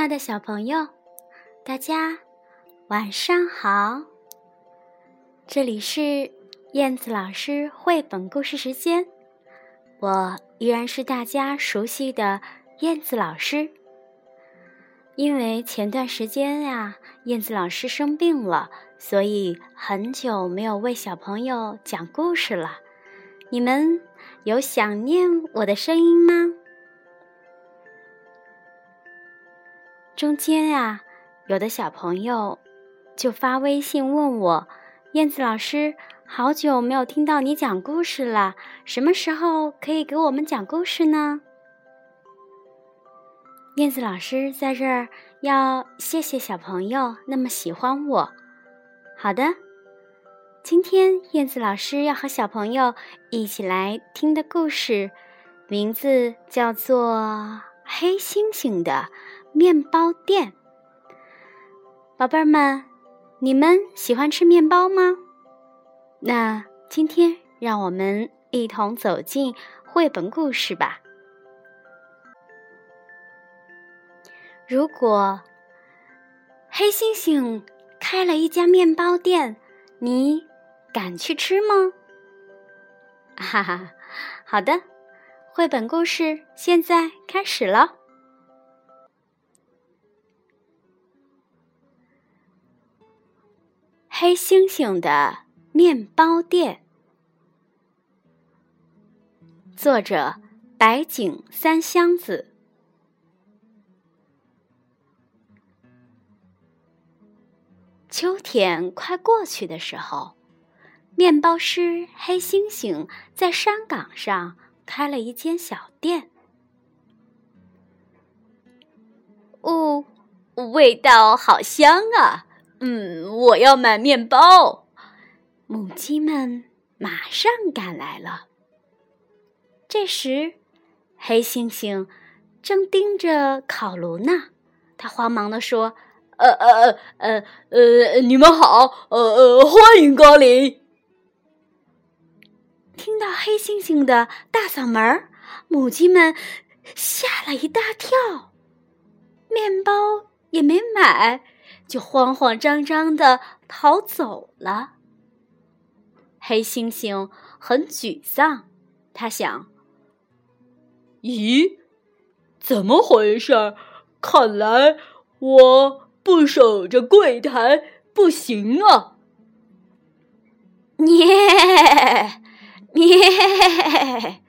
亲爱的小朋友，大家晚上好！这里是燕子老师绘本故事时间，我依然是大家熟悉的燕子老师。因为前段时间呀，燕子老师生病了，所以很久没有为小朋友讲故事了。你们有想念我的声音吗？中间呀，有的小朋友就发微信问我：“燕子老师，好久没有听到你讲故事了，什么时候可以给我们讲故事呢？”燕子老师在这儿要谢谢小朋友那么喜欢我。好的，今天燕子老师要和小朋友一起来听的故事，名字叫做《黑猩猩的》。面包店，宝贝儿们，你们喜欢吃面包吗？那今天让我们一同走进绘本故事吧。如果黑猩猩开了一家面包店，你敢去吃吗？哈哈，好的，绘本故事现在开始了。黑猩猩的面包店，作者白井三箱子。秋天快过去的时候，面包师黑猩猩在山岗上开了一间小店。哦，味道好香啊！嗯，我要买面包。母鸡们马上赶来了。这时，黑猩猩正盯着烤炉呢。他慌忙地说：“呃呃呃呃呃，你们好，呃呃，欢迎光临。”听到黑猩猩的大嗓门儿，母鸡们吓了一大跳，面包也没买。就慌慌张张的逃走了。黑猩猩很沮丧，他想：“咦，怎么回事？看来我不守着柜台不行啊！”咩咩，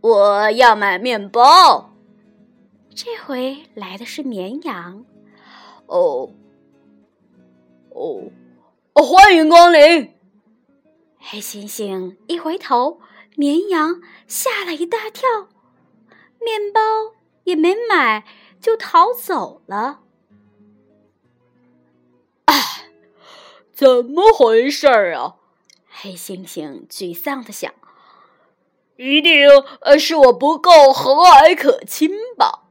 我要买面包。这回来的是绵羊。哦，哦，欢迎光临！黑猩猩一回头，绵羊吓了一大跳，面包也没买就逃走了。唉，怎么回事儿啊？黑猩猩沮丧的想：“一定是我不够和蔼可亲吧。”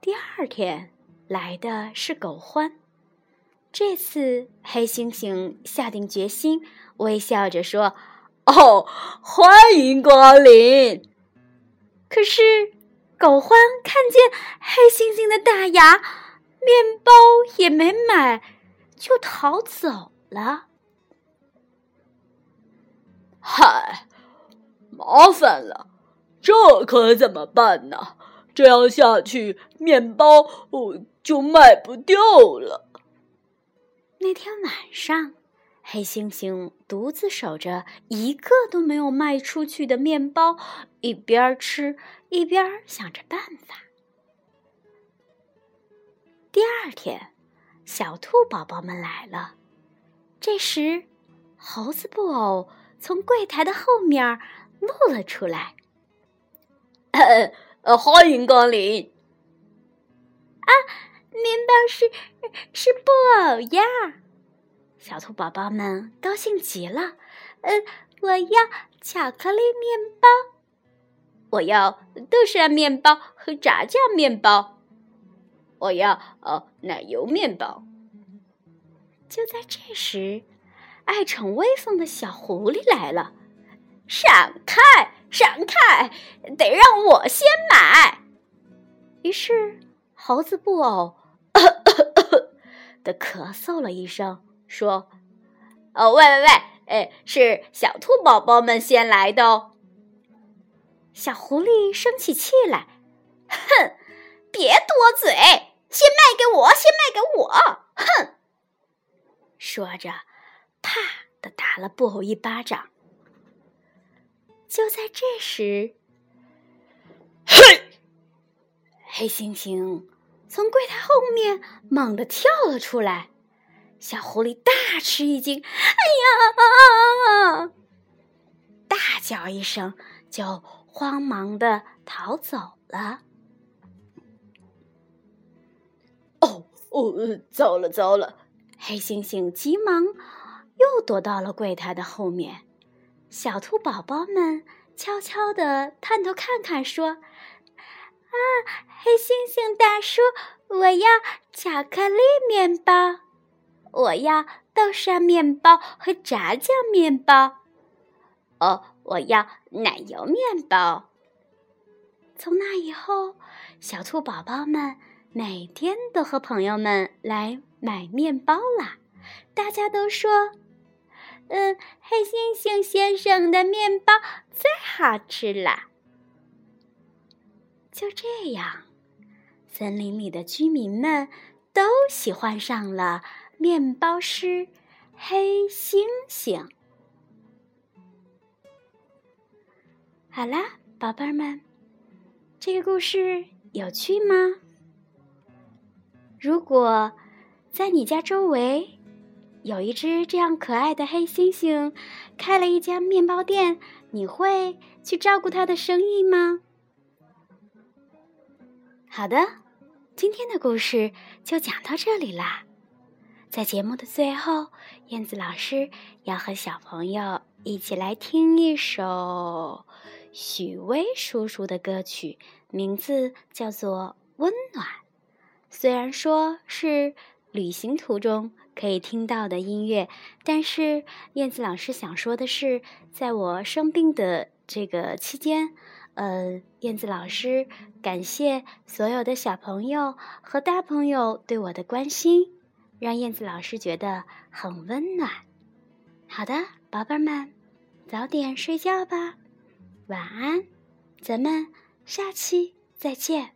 第二天。来的是狗獾，这次黑猩猩下定决心，微笑着说：“哦，欢迎光临。”可是狗獾看见黑猩猩的大牙，面包也没买，就逃走了。嗨，麻烦了，这可怎么办呢？这样下去，面包哦。就卖不掉了。那天晚上，黑猩猩独自守着一个都没有卖出去的面包，一边吃一边想着办法。第二天，小兔宝宝们来了。这时，猴子布偶从柜台的后面露了出来。呃，欢迎光临。啊！面包是是布偶呀，小兔宝宝们高兴极了。嗯，我要巧克力面包，我要豆沙面包和炸酱面包，我要哦奶油面包。就在这时，爱逞威风的小狐狸来了，闪开，闪开，得让我先买。于是猴子布偶的咳嗽了一声，说：“哦，喂喂喂，哎，是小兔宝宝们先来的哦。”小狐狸生起气来，哼，别多嘴，先卖给我，先卖给我，哼！说着，啪的打了布偶一巴掌。就在这时，嘿，黑猩猩从柜台后面猛地跳了出来，小狐狸大吃一惊，哎呀！大叫一声，就。慌忙的逃走了。哦哦，糟了糟了！黑猩猩急忙又躲到了柜台的后面。小兔宝宝们悄悄的探头看看，说：“啊，黑猩猩大叔，我要巧克力面包，我要豆沙面包和炸酱面包。”哦。我要奶油面包。从那以后，小兔宝宝们每天都和朋友们来买面包啦。大家都说：“嗯，黑猩猩先生的面包最好吃啦。”就这样，森林里的居民们都喜欢上了面包师黑猩猩。好啦，宝贝儿们，这个故事有趣吗？如果在你家周围有一只这样可爱的黑猩猩，开了一家面包店，你会去照顾它的生意吗？好的，今天的故事就讲到这里啦。在节目的最后，燕子老师要和小朋友一起来听一首。许巍叔叔的歌曲名字叫做《温暖》，虽然说是旅行途中可以听到的音乐，但是燕子老师想说的是，在我生病的这个期间，呃，燕子老师感谢所有的小朋友和大朋友对我的关心，让燕子老师觉得很温暖。好的，宝贝们，早点睡觉吧。晚安，咱们下期再见。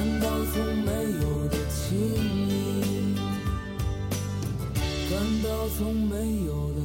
感到从没有的情谊感到从没有的